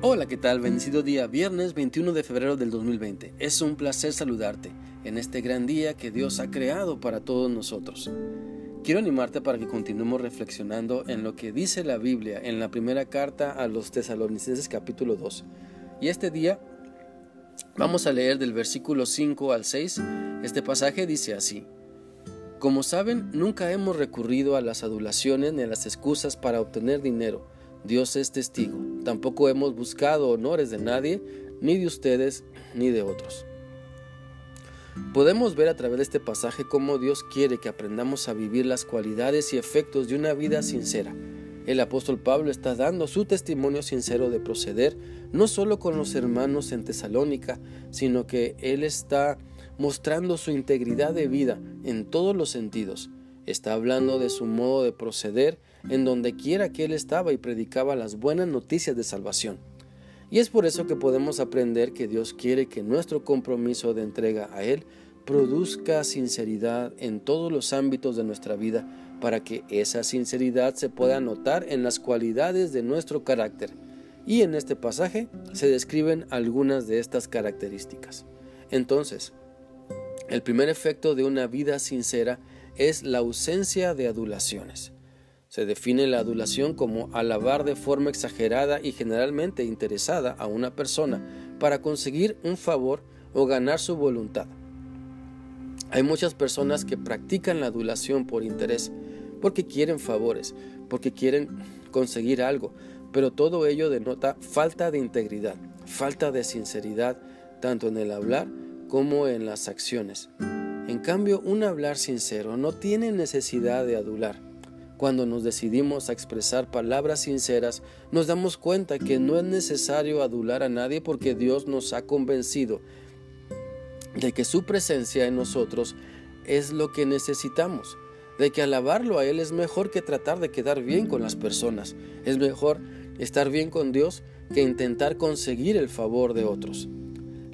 Hola, ¿qué tal? Bendecido día, viernes 21 de febrero del 2020. Es un placer saludarte en este gran día que Dios ha creado para todos nosotros. Quiero animarte para que continuemos reflexionando en lo que dice la Biblia en la primera carta a los tesalonicenses capítulo 2. Y este día vamos a leer del versículo 5 al 6. Este pasaje dice así. Como saben, nunca hemos recurrido a las adulaciones ni a las excusas para obtener dinero Dios es testigo. Tampoco hemos buscado honores de nadie, ni de ustedes, ni de otros. Podemos ver a través de este pasaje cómo Dios quiere que aprendamos a vivir las cualidades y efectos de una vida sincera. El apóstol Pablo está dando su testimonio sincero de proceder, no solo con los hermanos en Tesalónica, sino que él está mostrando su integridad de vida en todos los sentidos. Está hablando de su modo de proceder en donde quiera que él estaba y predicaba las buenas noticias de salvación. Y es por eso que podemos aprender que Dios quiere que nuestro compromiso de entrega a Él produzca sinceridad en todos los ámbitos de nuestra vida para que esa sinceridad se pueda notar en las cualidades de nuestro carácter. Y en este pasaje se describen algunas de estas características. Entonces, el primer efecto de una vida sincera es la ausencia de adulaciones. Se define la adulación como alabar de forma exagerada y generalmente interesada a una persona para conseguir un favor o ganar su voluntad. Hay muchas personas que practican la adulación por interés, porque quieren favores, porque quieren conseguir algo, pero todo ello denota falta de integridad, falta de sinceridad, tanto en el hablar como en las acciones. En cambio, un hablar sincero no tiene necesidad de adular. Cuando nos decidimos a expresar palabras sinceras, nos damos cuenta que no es necesario adular a nadie porque Dios nos ha convencido de que su presencia en nosotros es lo que necesitamos, de que alabarlo a Él es mejor que tratar de quedar bien con las personas, es mejor estar bien con Dios que intentar conseguir el favor de otros.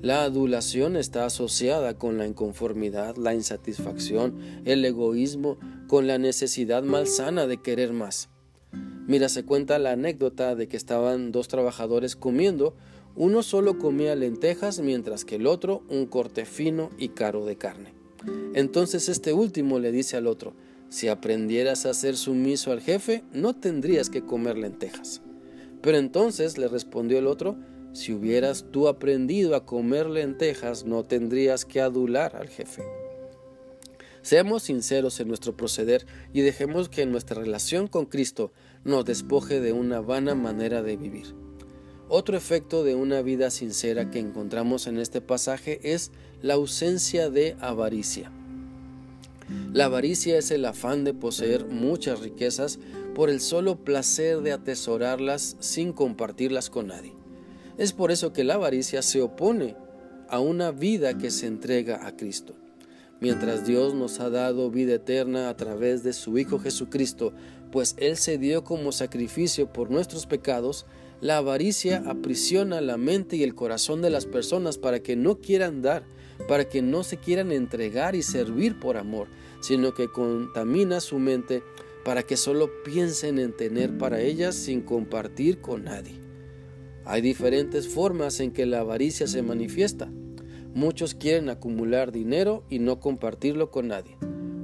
La adulación está asociada con la inconformidad, la insatisfacción, el egoísmo, con la necesidad malsana de querer más. Mira, se cuenta la anécdota de que estaban dos trabajadores comiendo, uno solo comía lentejas mientras que el otro un corte fino y caro de carne. Entonces este último le dice al otro, si aprendieras a ser sumiso al jefe, no tendrías que comer lentejas. Pero entonces le respondió el otro, si hubieras tú aprendido a comer lentejas, no tendrías que adular al jefe. Seamos sinceros en nuestro proceder y dejemos que nuestra relación con Cristo nos despoje de una vana manera de vivir. Otro efecto de una vida sincera que encontramos en este pasaje es la ausencia de avaricia. La avaricia es el afán de poseer muchas riquezas por el solo placer de atesorarlas sin compartirlas con nadie. Es por eso que la avaricia se opone a una vida que se entrega a Cristo. Mientras Dios nos ha dado vida eterna a través de su Hijo Jesucristo, pues Él se dio como sacrificio por nuestros pecados, la avaricia aprisiona la mente y el corazón de las personas para que no quieran dar, para que no se quieran entregar y servir por amor, sino que contamina su mente para que solo piensen en tener para ellas sin compartir con nadie. Hay diferentes formas en que la avaricia se manifiesta. Muchos quieren acumular dinero y no compartirlo con nadie.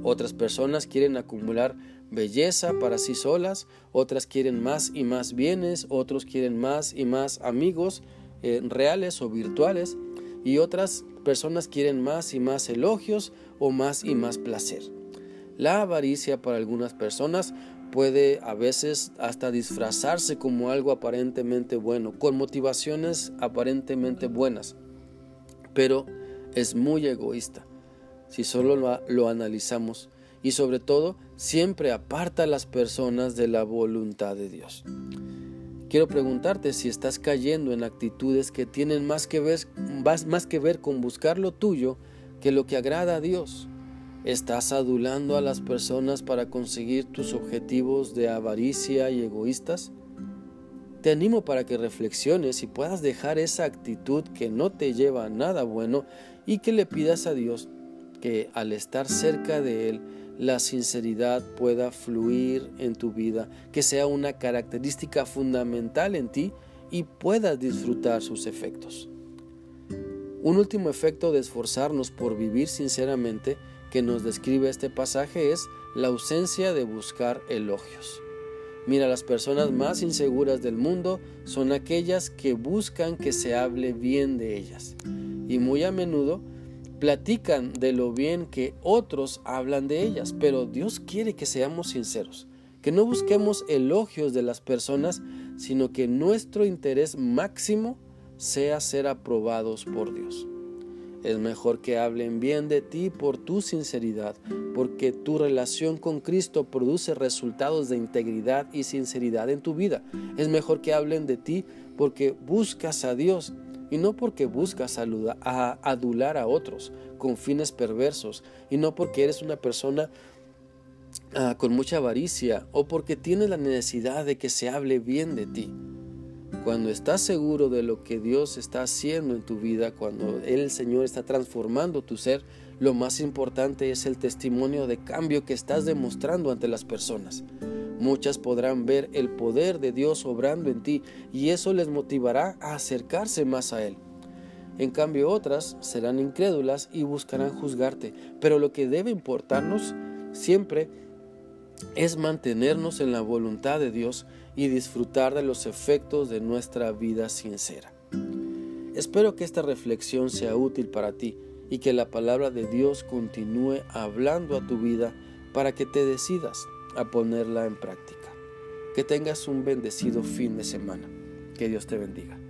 Otras personas quieren acumular belleza para sí solas, otras quieren más y más bienes, otros quieren más y más amigos eh, reales o virtuales, y otras personas quieren más y más elogios o más y más placer. La avaricia para algunas personas puede a veces hasta disfrazarse como algo aparentemente bueno, con motivaciones aparentemente buenas, pero es muy egoísta si solo lo, analizamos y sobre todo siempre aparta a las personas de la voluntad de Dios. Quiero preguntarte si estás cayendo en actitudes que tienen más que ver, más que ver con buscar lo tuyo que lo que agrada a Dios. ¿Estás adulando a las personas para conseguir tus objetivos de avaricia y egoístas? Te animo para que reflexiones y puedas dejar esa actitud que no te lleva a nada bueno y que le pidas a Dios que al estar cerca de Él la sinceridad pueda fluir en tu vida, que sea una característica fundamental en ti y puedas disfrutar sus efectos. Un último efecto de esforzarnos por vivir sinceramente que nos describe este pasaje es la ausencia de buscar elogios. Mira, las personas más inseguras del mundo son aquellas que buscan que se hable bien de ellas. Y muy a menudo platican de lo bien que otros hablan de ellas, pero Dios quiere que seamos sinceros, que no busquemos elogios de las personas, sino que nuestro interés máximo sea ser aprobados por Dios. Es mejor que hablen bien de ti por tu sinceridad, porque tu relación con Cristo produce resultados de integridad y sinceridad en tu vida. Es mejor que hablen de ti porque buscas a Dios y no porque buscas a adular a otros con fines perversos y no porque eres una persona ah, con mucha avaricia o porque tienes la necesidad de que se hable bien de ti. Cuando estás seguro de lo que Dios está haciendo en tu vida, cuando el Señor está transformando tu ser, lo más importante es el testimonio de cambio que estás demostrando ante las personas. Muchas podrán ver el poder de Dios obrando en ti y eso les motivará a acercarse más a Él. En cambio otras serán incrédulas y buscarán juzgarte, pero lo que debe importarnos siempre es mantenernos en la voluntad de Dios y disfrutar de los efectos de nuestra vida sincera. Espero que esta reflexión sea útil para ti y que la palabra de Dios continúe hablando a tu vida para que te decidas a ponerla en práctica. Que tengas un bendecido fin de semana. Que Dios te bendiga.